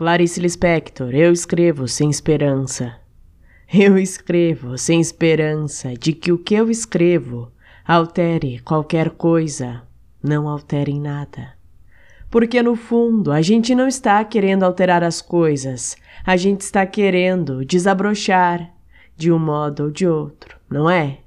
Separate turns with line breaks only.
Clarice Lispector, eu escrevo sem esperança. Eu escrevo sem esperança de que o que eu escrevo altere qualquer coisa, não altere nada. Porque no fundo a gente não está querendo alterar as coisas, a gente está querendo desabrochar de um modo ou de outro, não é?